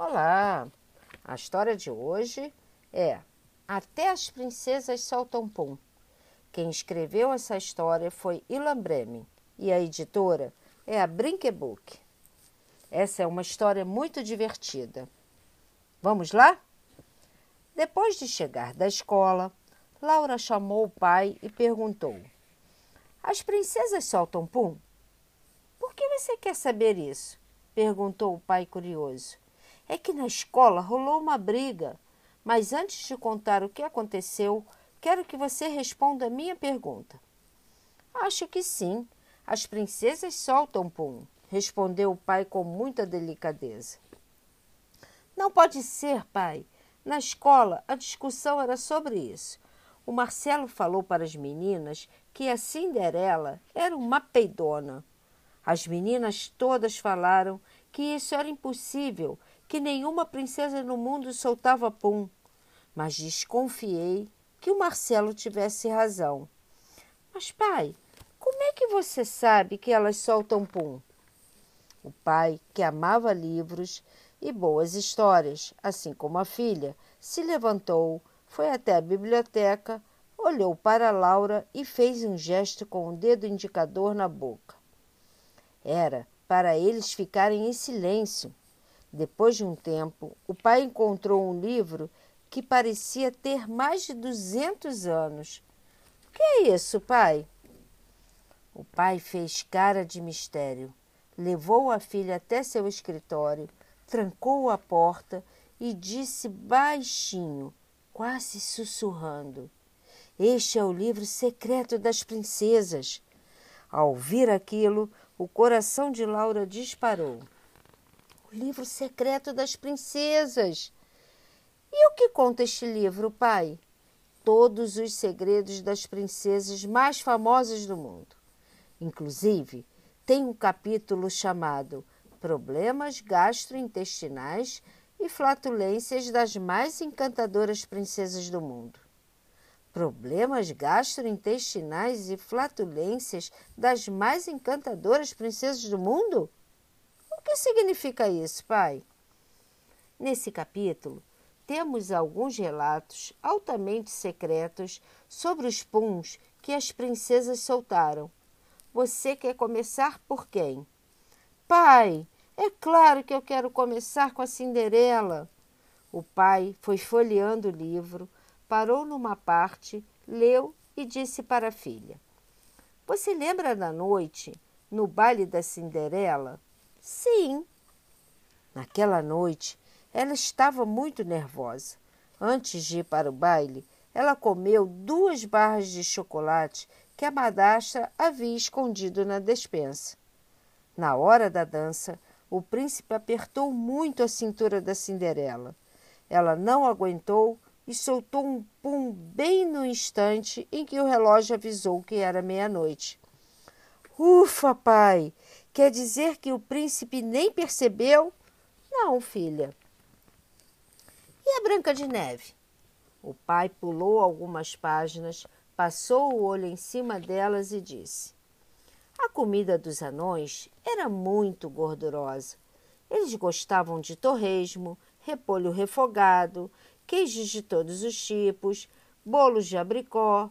Olá! A história de hoje é Até as Princesas Soltam Pum. Quem escreveu essa história foi Ilan Bremen e a editora é a Brinquebook. Essa é uma história muito divertida. Vamos lá? Depois de chegar da escola, Laura chamou o pai e perguntou: As princesas soltam pum? Por que você quer saber isso? perguntou o pai curioso. É que na escola rolou uma briga. Mas antes de contar o que aconteceu, quero que você responda a minha pergunta. Acho que sim. As princesas soltam pum, respondeu o pai com muita delicadeza. Não pode ser, pai. Na escola, a discussão era sobre isso. O Marcelo falou para as meninas que a Cinderela era uma peidona. As meninas todas falaram que isso era impossível que nenhuma princesa no mundo soltava pum, mas desconfiei que o Marcelo tivesse razão. Mas, pai, como é que você sabe que elas soltam pum? O pai, que amava livros e boas histórias, assim como a filha, se levantou, foi até a biblioteca, olhou para Laura e fez um gesto com o dedo indicador na boca. Era para eles ficarem em silêncio depois de um tempo, o pai encontrou um livro que parecia ter mais de 200 anos. O que é isso, pai? O pai fez cara de mistério. Levou a filha até seu escritório, trancou a porta e disse baixinho, quase sussurrando: Este é o livro secreto das princesas. Ao ouvir aquilo, o coração de Laura disparou. O livro secreto das princesas. E o que conta este livro, pai? Todos os segredos das princesas mais famosas do mundo. Inclusive, tem um capítulo chamado Problemas Gastrointestinais e Flatulências das mais encantadoras princesas do mundo. Problemas gastrointestinais e flatulências das mais encantadoras princesas do mundo? Que significa isso, pai? Nesse capítulo, temos alguns relatos altamente secretos sobre os puns que as princesas soltaram. Você quer começar por quem? Pai, é claro que eu quero começar com a Cinderela. O pai foi folheando o livro, parou numa parte, leu e disse para a filha: Você lembra da noite, no baile da Cinderela? Sim. Naquela noite, ela estava muito nervosa. Antes de ir para o baile, ela comeu duas barras de chocolate que a madrasta havia escondido na despensa. Na hora da dança, o príncipe apertou muito a cintura da Cinderela. Ela não aguentou e soltou um pum bem no instante em que o relógio avisou que era meia-noite. Ufa, pai! Quer dizer que o príncipe nem percebeu? Não, filha. E a Branca de Neve? O pai pulou algumas páginas, passou o olho em cima delas e disse: A comida dos anões era muito gordurosa. Eles gostavam de torresmo, repolho refogado, queijos de todos os tipos, bolos de abricó.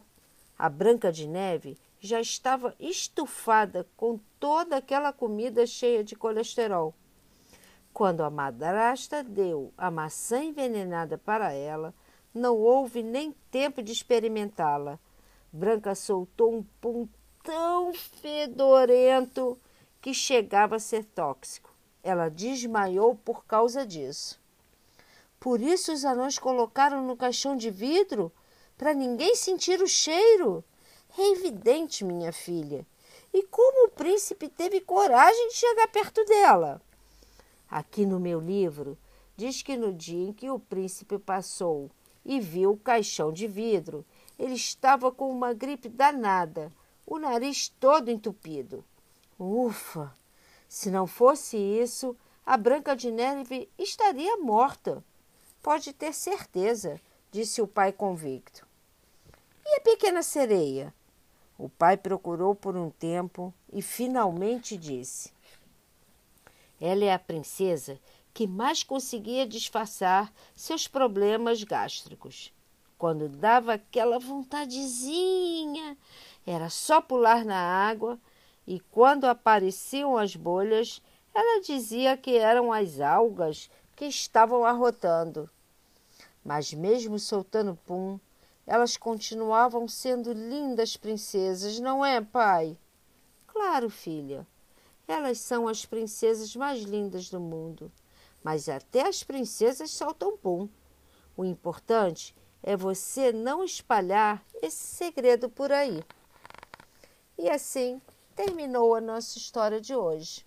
A Branca de Neve já estava estufada com toda aquela comida cheia de colesterol. Quando a madrasta deu a maçã envenenada para ela, não houve nem tempo de experimentá-la. Branca soltou um pum tão fedorento que chegava a ser tóxico. Ela desmaiou por causa disso. Por isso os anões colocaram no caixão de vidro para ninguém sentir o cheiro. É evidente, minha filha. E como o príncipe teve coragem de chegar perto dela? Aqui no meu livro diz que no dia em que o príncipe passou e viu o caixão de vidro, ele estava com uma gripe danada, o nariz todo entupido. Ufa! Se não fosse isso, a Branca de Neve estaria morta. Pode ter certeza, disse o pai convicto. E a pequena sereia? O pai procurou por um tempo e finalmente disse: Ela é a princesa que mais conseguia disfarçar seus problemas gástricos. Quando dava aquela vontadezinha, era só pular na água e quando apareciam as bolhas, ela dizia que eram as algas que estavam arrotando. Mas mesmo soltando pum, elas continuavam sendo lindas princesas, não é, pai? Claro, filha. Elas são as princesas mais lindas do mundo. Mas até as princesas soltam pum. O importante é você não espalhar esse segredo por aí. E assim terminou a nossa história de hoje.